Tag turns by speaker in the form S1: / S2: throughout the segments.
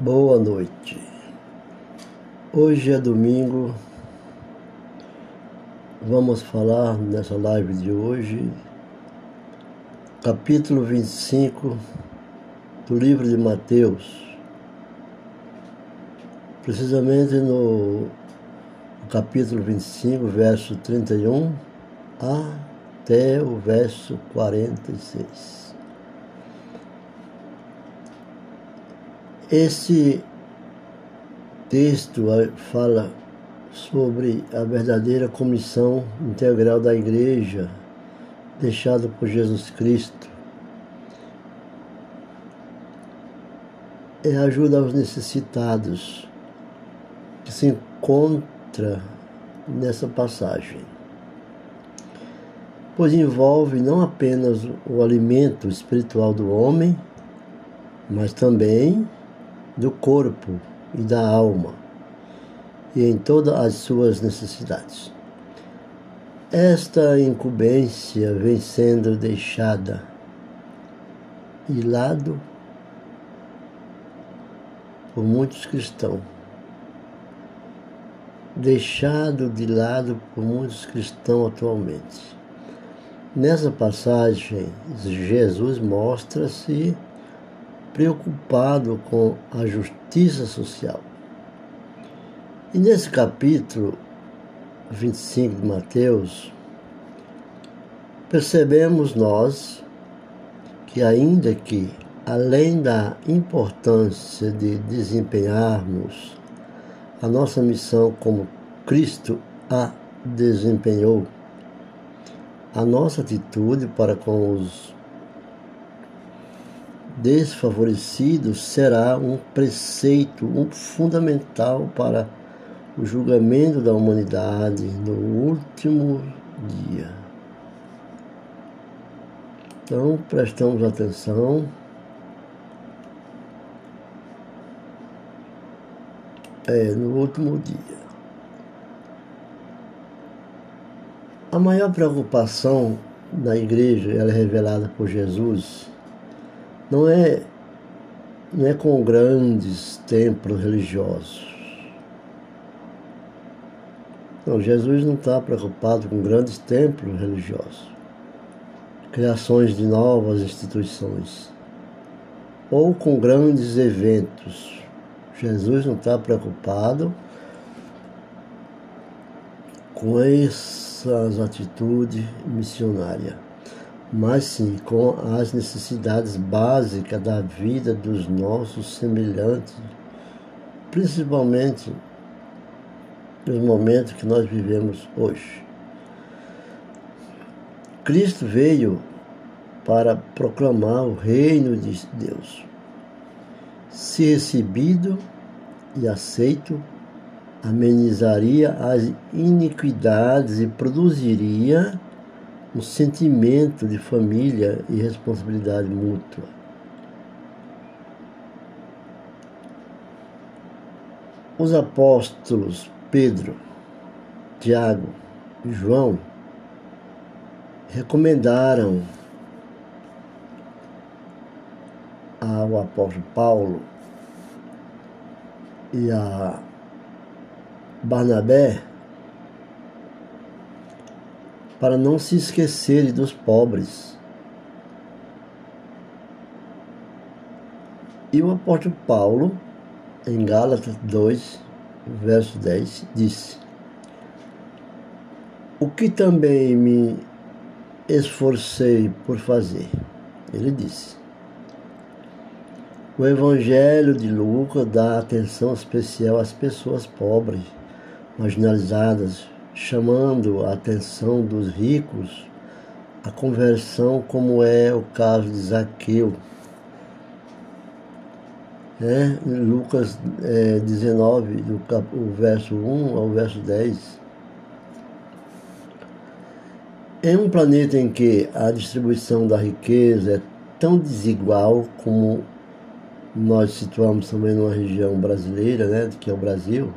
S1: Boa noite. Hoje é domingo. Vamos falar nessa live de hoje, capítulo 25 do livro de Mateus. Precisamente no capítulo 25, verso 31 até o verso 46. Esse texto fala sobre a verdadeira comissão integral da igreja deixada por Jesus Cristo. É ajuda aos necessitados que se encontra nessa passagem. Pois envolve não apenas o alimento espiritual do homem, mas também do corpo e da alma e em todas as suas necessidades. Esta incumbência vem sendo deixada de lado por muitos cristãos, deixado de lado por muitos cristãos atualmente. Nessa passagem, Jesus mostra-se preocupado com a justiça social. E nesse capítulo 25 de Mateus, percebemos nós que, ainda que, além da importância de desempenharmos a nossa missão como Cristo a desempenhou, a nossa atitude para com os desfavorecidos será um preceito, um fundamental para o julgamento da humanidade no último dia. Então, prestamos atenção. É, no último dia. A maior preocupação da igreja, ela é revelada por Jesus, não é, não é com grandes templos religiosos. Não, Jesus não está preocupado com grandes templos religiosos, criações de novas instituições, ou com grandes eventos. Jesus não está preocupado com essas atitudes missionárias mas sim com as necessidades básicas da vida dos nossos semelhantes, principalmente nos momentos que nós vivemos hoje. Cristo veio para proclamar o reino de Deus. Se recebido e aceito, amenizaria as iniquidades e produziria um sentimento de família e responsabilidade mútua. Os apóstolos Pedro, Tiago e João recomendaram ao apóstolo Paulo e a Barnabé para não se esquecerem dos pobres. E o apóstolo Paulo, em Gálatas 2, verso 10, disse: O que também me esforcei por fazer. Ele disse: O Evangelho de Lucas dá atenção especial às pessoas pobres, marginalizadas, chamando a atenção dos ricos a conversão, como é o caso de Zaqueu. É, Lucas é, 19, do cap, o verso 1 ao verso 10. Em um planeta em que a distribuição da riqueza é tão desigual como nós situamos também numa região brasileira, né, que é o Brasil,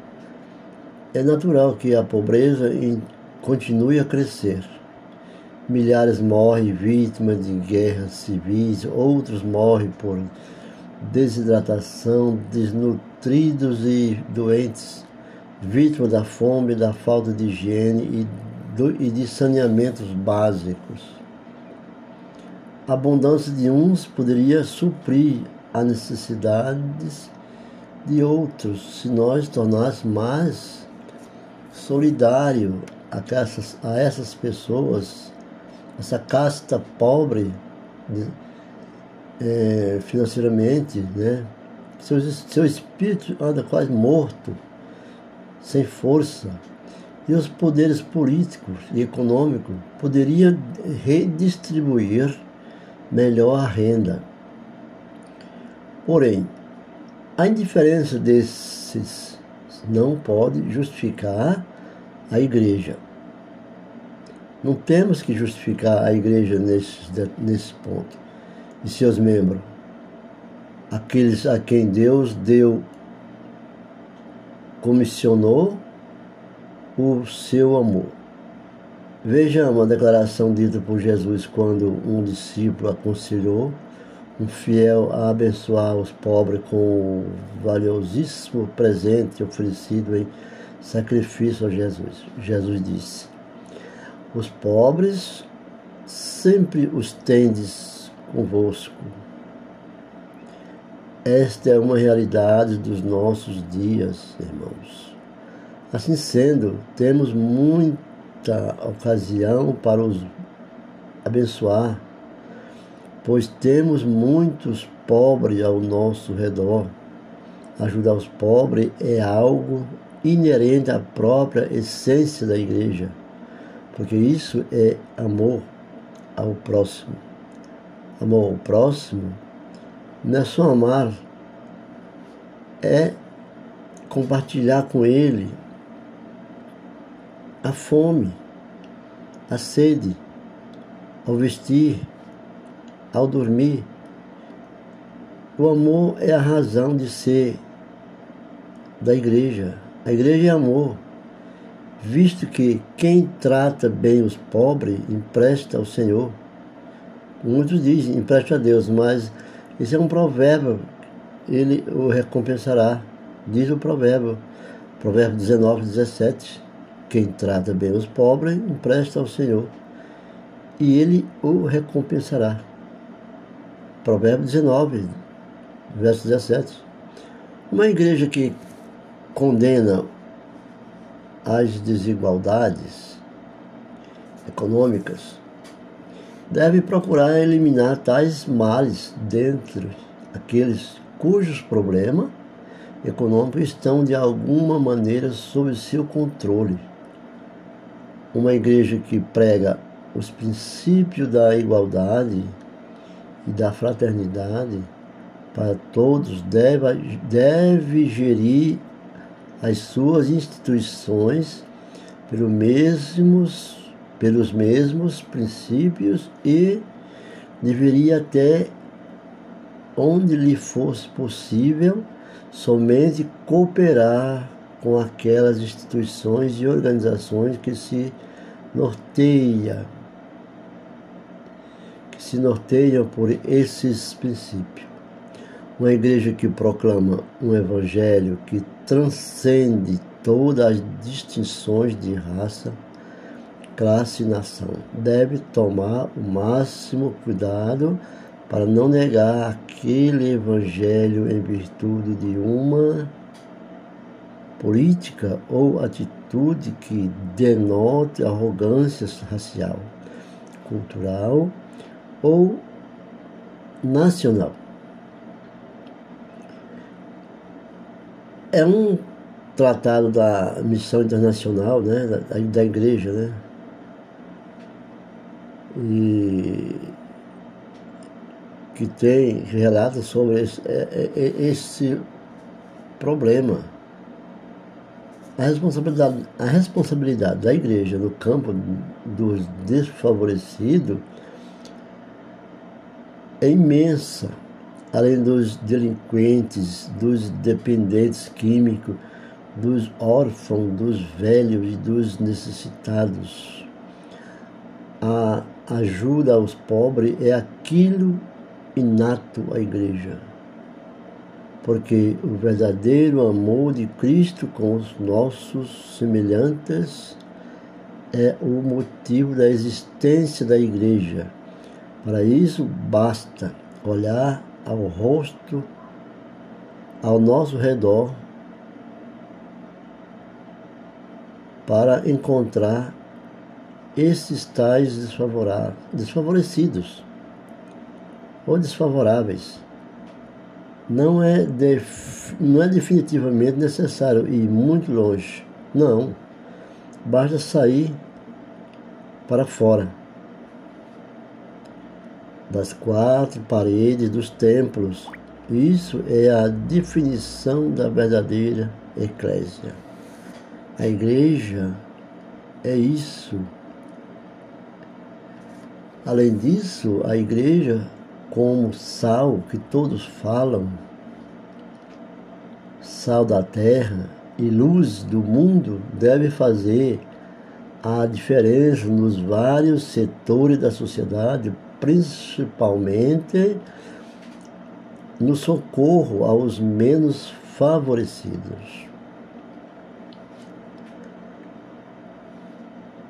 S1: é natural que a pobreza continue a crescer. Milhares morrem vítimas de guerras civis, outros morrem por desidratação, desnutridos e doentes, vítimas da fome, da falta de higiene e, de saneamentos básicos. A abundância de uns poderia suprir as necessidades de outros se nós tornássemos mais solidário a essas, a essas pessoas, essa casta pobre é, financeiramente, né? Seu, seu espírito anda quase morto, sem força. E os poderes políticos e econômicos poderiam redistribuir melhor a renda. Porém, a indiferença desses não pode justificar a igreja. Não temos que justificar a igreja nesse, nesse ponto e seus membros, aqueles a quem Deus deu, comissionou o seu amor. Veja uma declaração dita por Jesus quando um discípulo aconselhou um fiel a abençoar os pobres com o valiosíssimo presente oferecido em sacrifício a Jesus. Jesus disse: Os pobres sempre os tendes convosco. Esta é uma realidade dos nossos dias, irmãos. Assim sendo, temos muita ocasião para os abençoar pois temos muitos pobres ao nosso redor. Ajudar os pobres é algo inerente à própria essência da igreja, porque isso é amor ao próximo. Amor ao próximo não é só amar, é compartilhar com ele a fome, a sede, ao vestir, ao dormir. O amor é a razão de ser da igreja. A igreja é amor, visto que quem trata bem os pobres empresta ao Senhor. Muitos dizem empresta a Deus, mas isso é um provérbio, ele o recompensará, diz o provérbio, provérbio 19, 17. Quem trata bem os pobres empresta ao Senhor, e ele o recompensará. Provérbio 19, verso 17. Uma igreja que condena as desigualdades econômicas deve procurar eliminar tais males dentro daqueles cujos problemas econômicos estão de alguma maneira sob seu controle. Uma igreja que prega os princípios da igualdade e da fraternidade para todos deve, deve gerir as suas instituições pelos mesmos, pelos mesmos princípios e deveria até onde lhe fosse possível somente cooperar com aquelas instituições e organizações que se norteia se norteiam por esses princípios. Uma igreja que proclama um evangelho que transcende todas as distinções de raça, classe e nação deve tomar o máximo cuidado para não negar aquele evangelho em virtude de uma política ou atitude que denote arrogância racial, cultural ou nacional. É um tratado da missão internacional, né, da, da igreja, né? E que tem relata sobre esse, é, é, é, esse problema. A responsabilidade, a responsabilidade da igreja no campo dos desfavorecidos é imensa, além dos delinquentes, dos dependentes químicos, dos órfãos, dos velhos e dos necessitados. A ajuda aos pobres é aquilo inato à igreja. porque o verdadeiro amor de Cristo com os nossos semelhantes é o motivo da existência da igreja. Para isso, basta olhar ao rosto ao nosso redor para encontrar esses tais desfavorecidos ou desfavoráveis. Não é, def, não é definitivamente necessário ir muito longe. Não. Basta sair para fora das quatro paredes dos templos. Isso é a definição da verdadeira eclésia. A igreja é isso. Além disso, a igreja, como sal que todos falam, sal da terra e luz do mundo, deve fazer a diferença nos vários setores da sociedade, principalmente no socorro aos menos favorecidos.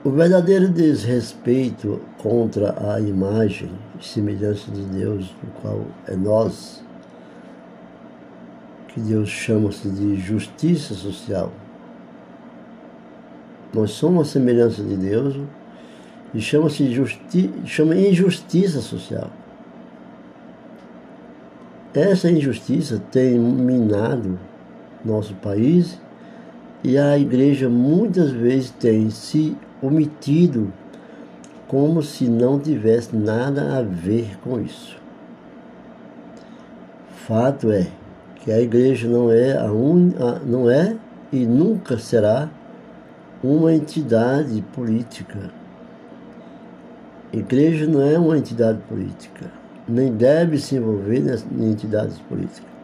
S1: O verdadeiro desrespeito contra a imagem e semelhança de Deus, o qual é nós, que Deus chama-se de justiça social. Nós somos a semelhança de Deus e chama-se justi chama injustiça social. Essa injustiça tem minado nosso país e a igreja muitas vezes tem se omitido como se não tivesse nada a ver com isso. Fato é que a igreja não é a un... não é e nunca será uma entidade política. Igreja não é uma entidade política, nem deve se envolver em entidades políticas.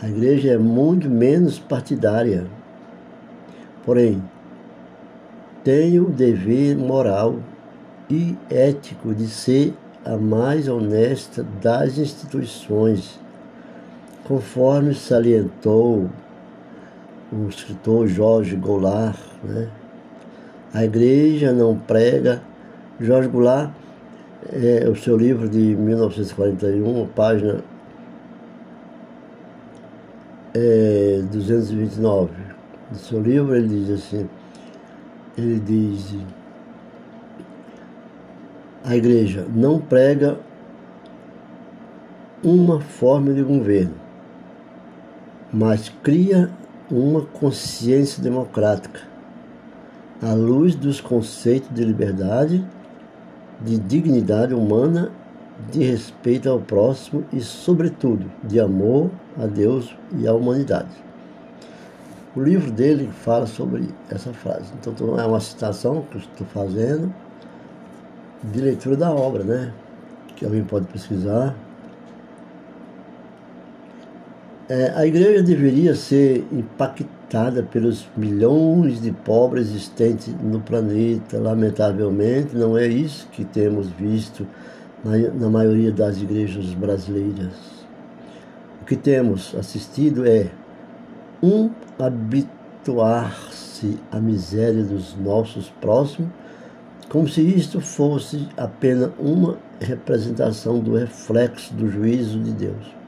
S1: A igreja é muito menos partidária. Porém, tem o dever moral e ético de ser a mais honesta das instituições, conforme salientou o escritor Jorge Goulart. Né? A igreja não prega. Jorge Goulart, é, o seu livro de 1941, página é, 229. No seu livro ele diz assim, ele diz, a igreja não prega uma forma de governo, mas cria uma consciência democrática, à luz dos conceitos de liberdade, de dignidade humana, de respeito ao próximo e, sobretudo, de amor a Deus e à humanidade. O livro dele fala sobre essa frase. Então, é uma citação que eu estou fazendo de leitura da obra, né? Que alguém pode pesquisar é, a igreja deveria ser impactada pelos milhões de pobres existentes no planeta. Lamentavelmente, não é isso que temos visto na, na maioria das igrejas brasileiras. O que temos assistido é um habituar-se à miséria dos nossos próximos, como se isto fosse apenas uma representação do reflexo do juízo de Deus.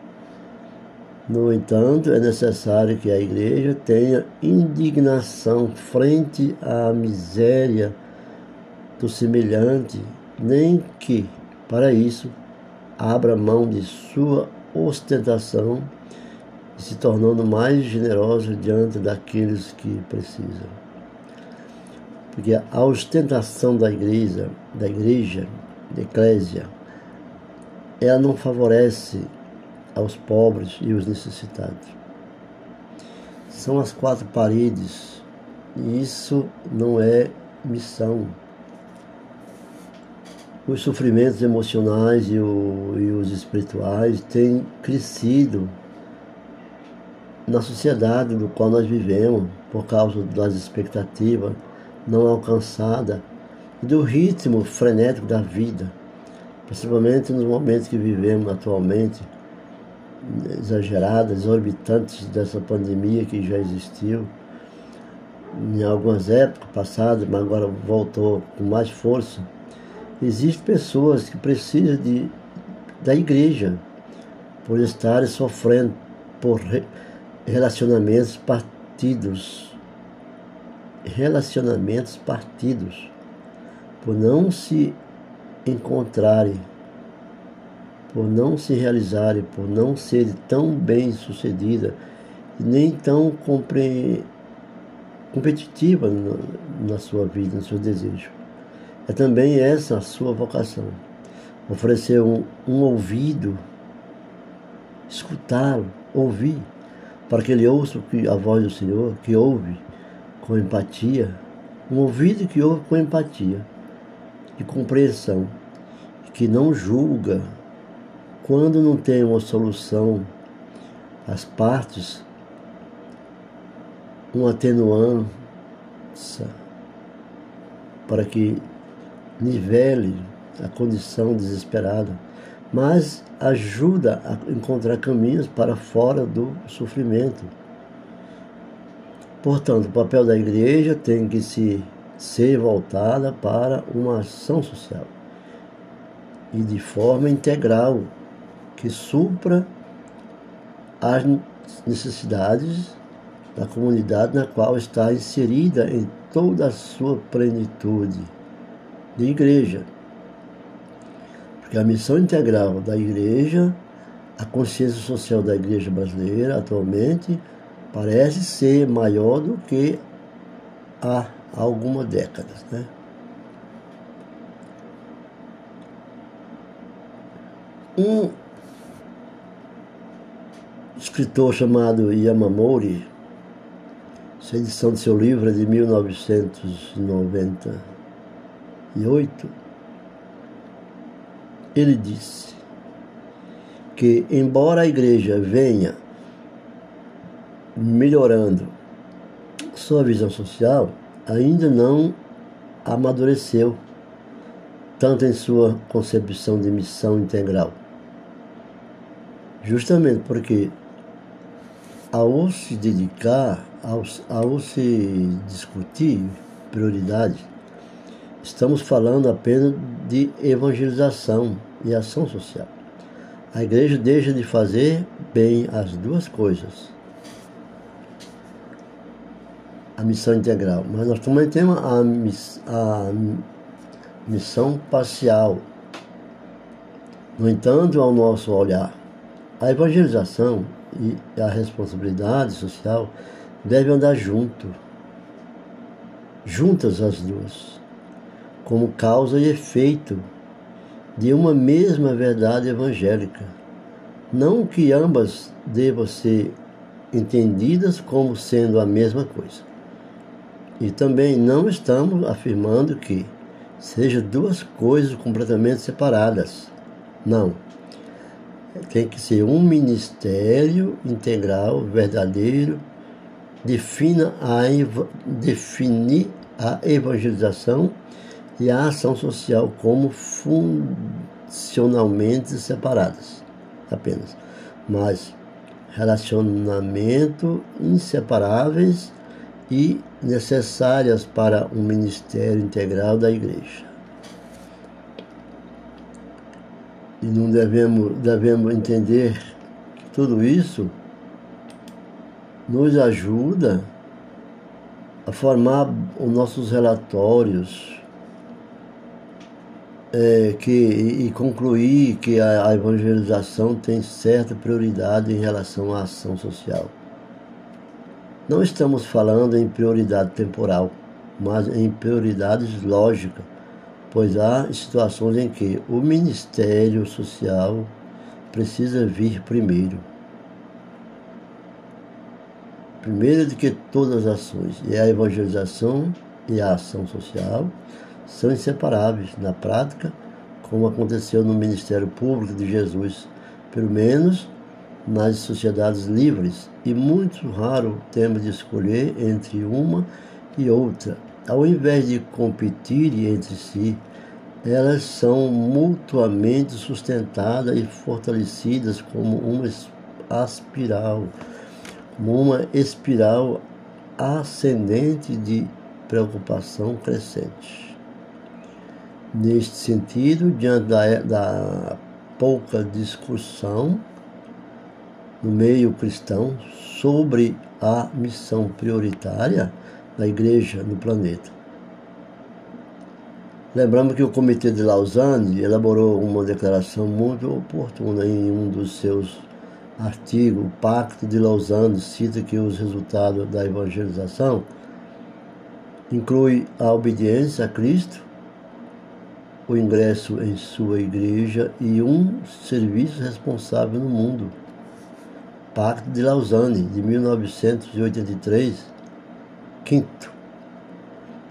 S1: No entanto, é necessário que a igreja tenha indignação frente à miséria do semelhante, nem que, para isso, abra mão de sua ostentação e se tornando mais generosa diante daqueles que precisam. Porque a ostentação da igreja, da igreja, da eclésia, ela não favorece aos pobres e os necessitados. São as quatro paredes, e isso não é missão. Os sofrimentos emocionais e, o, e os espirituais têm crescido na sociedade no qual nós vivemos, por causa das expectativas não alcançadas e do ritmo frenético da vida, principalmente nos momentos que vivemos atualmente, exageradas, exorbitantes dessa pandemia que já existiu em algumas épocas passadas, mas agora voltou com mais força. Existem pessoas que precisam de, da igreja por estarem sofrendo por relacionamentos partidos. Relacionamentos partidos. Por não se encontrarem, por não se realizarem, por não serem tão bem sucedida e nem tão compre... competitiva na sua vida, no seu desejo. É também essa a sua vocação. Oferecer um, um ouvido, escutá-lo, ouvir, para que ele ouça a voz do Senhor, que ouve com empatia, um ouvido que ouve com empatia de compreensão, que não julga quando não tem uma solução, as partes, um atenuante para que nivele a condição desesperada, mas ajuda a encontrar caminhos para fora do sofrimento. Portanto, o papel da igreja tem que se ser voltada para uma ação social. E de forma integral que supra as necessidades da comunidade na qual está inserida em toda a sua plenitude de igreja. Porque a missão integral da igreja, a consciência social da igreja brasileira atualmente, parece ser maior do que há algumas décadas. Né? Um escritor chamado Yamamori, essa edição de seu livro é de 1998, ele disse que, embora a igreja venha melhorando sua visão social, ainda não amadureceu tanto em sua concepção de missão integral. Justamente porque ao se dedicar, ao, ao se discutir prioridades, estamos falando apenas de evangelização e ação social. A igreja deixa de fazer bem as duas coisas. A missão integral, mas nós também temos a, miss, a missão parcial. No entanto, ao nosso olhar, a evangelização e a responsabilidade social devem andar junto, juntas as duas, como causa e efeito de uma mesma verdade evangélica. Não que ambas devam ser entendidas como sendo a mesma coisa. E também não estamos afirmando que sejam duas coisas completamente separadas. Não tem que ser um ministério integral, verdadeiro, defina a, definir a evangelização e a ação social como funcionalmente separadas apenas, mas relacionamento inseparáveis e necessárias para um ministério integral da igreja. E não devemos, devemos entender que tudo isso nos ajuda a formar os nossos relatórios é, que, e concluir que a, a evangelização tem certa prioridade em relação à ação social. Não estamos falando em prioridade temporal, mas em prioridades lógicas pois há situações em que o Ministério Social precisa vir primeiro. Primeiro de que todas as ações, e a evangelização e a ação social são inseparáveis na prática, como aconteceu no Ministério Público de Jesus, pelo menos nas sociedades livres, e muito raro temos de escolher entre uma e outra ao invés de competirem entre si, elas são mutuamente sustentadas e fortalecidas como uma aspiral, como uma espiral ascendente de preocupação crescente. Neste sentido, diante da, da pouca discussão no meio cristão sobre a missão prioritária da igreja no planeta. Lembramos que o Comitê de Lausanne elaborou uma declaração muito oportuna em um dos seus artigos. O Pacto de Lausanne cita que os resultados da evangelização inclui a obediência a Cristo, o ingresso em sua igreja e um serviço responsável no mundo. Pacto de Lausanne, de 1983, quinto.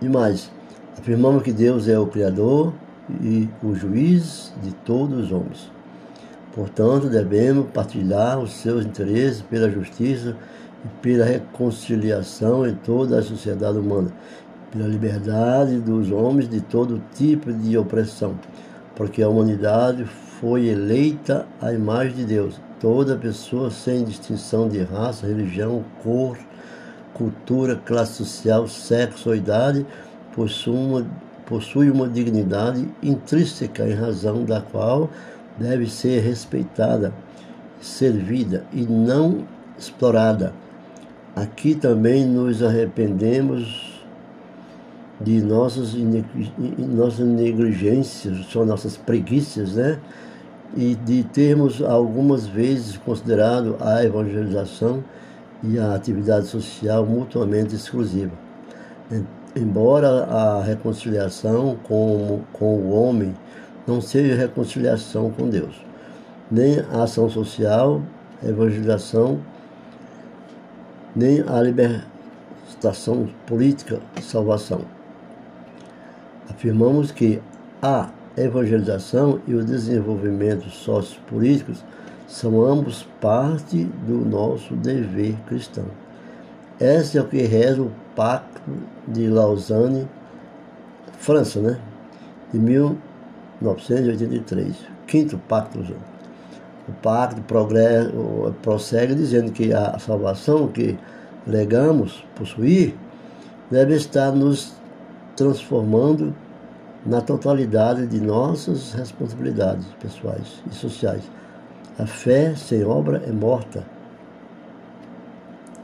S1: E mais, afirmamos que Deus é o Criador e o juiz de todos os homens. Portanto, devemos partilhar os seus interesses pela justiça e pela reconciliação em toda a sociedade humana pela liberdade dos homens de todo tipo de opressão, porque a humanidade foi eleita à imagem de Deus. Toda pessoa, sem distinção de raça, religião, cor, cultura, classe social, sexo ou idade, possui uma, possui uma dignidade intrínseca em razão da qual deve ser respeitada, servida e não explorada. Aqui também nos arrependemos de nossas, nossas negligências, são nossas preguiças, né? E de termos algumas vezes considerado a evangelização e a atividade social mutuamente exclusiva. Embora a reconciliação com, com o homem não seja reconciliação com Deus, nem a ação social, a evangelização, nem a libertação política salvação. Afirmamos que a evangelização e o desenvolvimento sociopolíticos são ambos parte do nosso dever cristão. Esse é o que reza o Pacto de Lausanne, França, né? De 1983. Quinto Pacto Lausanne. O pacto prossegue dizendo que a salvação que legamos possuir deve estar nos transformando na totalidade de nossas responsabilidades pessoais e sociais. A fé sem obra é morta.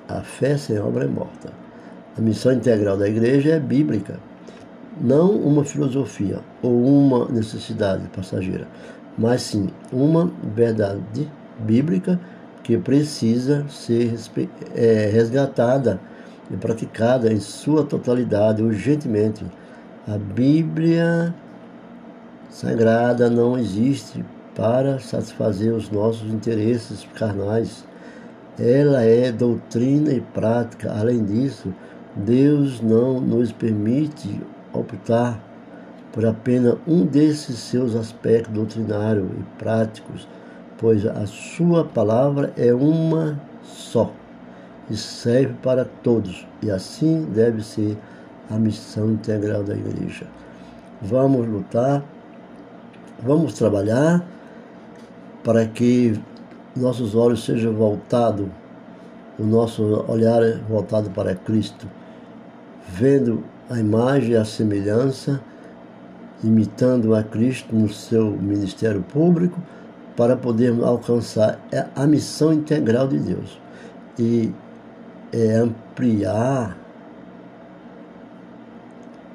S1: A fé sem obra é morta. A missão integral da igreja é bíblica, não uma filosofia ou uma necessidade passageira, mas sim uma verdade bíblica que precisa ser é, resgatada e praticada em sua totalidade urgentemente. A Bíblia Sagrada não existe para satisfazer os nossos interesses carnais. Ela é doutrina e prática. Além disso, Deus não nos permite optar por apenas um desses seus aspectos doutrinários e práticos, pois a sua palavra é uma só e serve para todos, e assim deve ser a missão integral da igreja. Vamos lutar, vamos trabalhar para que nossos olhos sejam voltados, o nosso olhar é voltado para Cristo, vendo a imagem e a semelhança, imitando a Cristo no seu ministério público, para podermos alcançar a missão integral de Deus. E é ampliar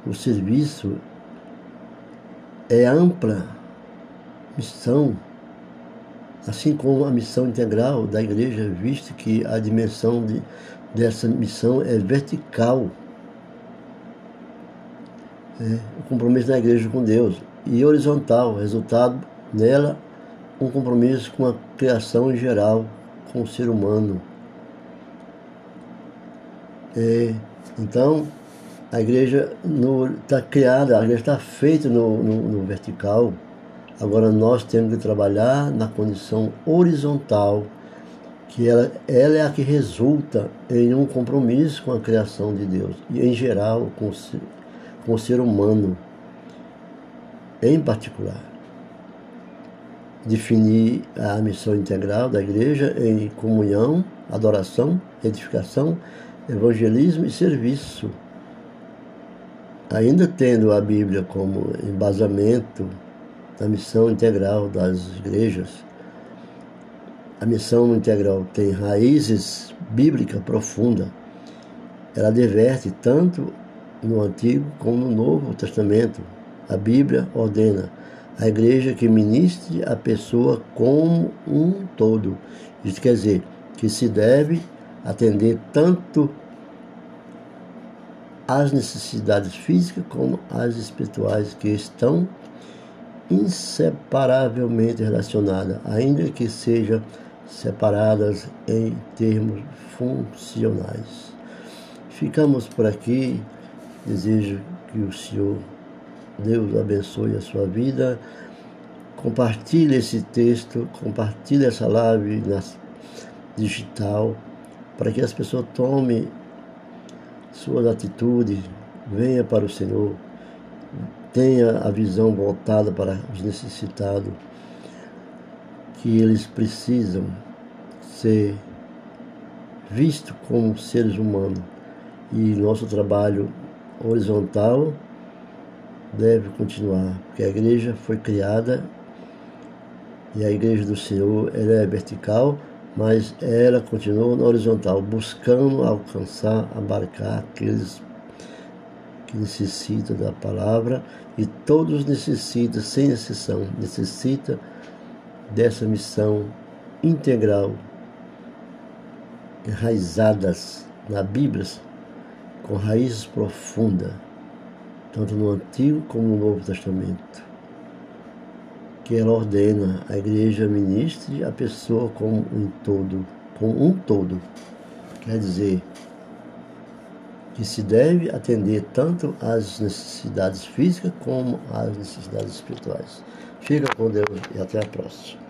S1: o serviço, é ampla missão, assim como a missão integral da igreja, visto que a dimensão de, dessa missão é vertical. É, o compromisso da igreja com Deus e horizontal, resultado nela um compromisso com a criação em geral, com o ser humano. É, então, a igreja está criada, a igreja está feita no, no, no, vertical. Agora nós temos que trabalhar na condição horizontal, que ela, ela é a que resulta em um compromisso com a criação de Deus, e em geral com, com o ser humano, em particular. definir a missão integral da igreja em comunhão, adoração, edificação, evangelismo e serviço. Ainda tendo a Bíblia como embasamento da missão integral das igrejas, a missão integral tem raízes bíblicas profundas. Ela adverte tanto no Antigo como no Novo Testamento. A Bíblia ordena a igreja que ministre a pessoa como um todo. Isso quer dizer que se deve atender tanto às necessidades físicas como às espirituais que estão inseparavelmente relacionadas, ainda que sejam separadas em termos funcionais. Ficamos por aqui. Desejo que o Senhor Deus abençoe a sua vida. Compartilhe esse texto, compartilhe essa live digital para que as pessoas tomem suas atitudes, venha para o Senhor, tenha a visão voltada para os necessitados, que eles precisam ser vistos como seres humanos. E nosso trabalho horizontal deve continuar, porque a igreja foi criada e a igreja do Senhor ela é vertical, mas ela continua na horizontal, buscando alcançar, abarcar aqueles que necessitam da palavra e todos necessitam, sem exceção, necessita dessa missão integral, enraizadas na Bíblia, com raízes profundas tanto no Antigo como no Novo Testamento, que ela ordena a igreja ministre a pessoa como um todo, como um todo. Quer dizer, que se deve atender tanto às necessidades físicas como às necessidades espirituais. Fica com Deus e até a próxima.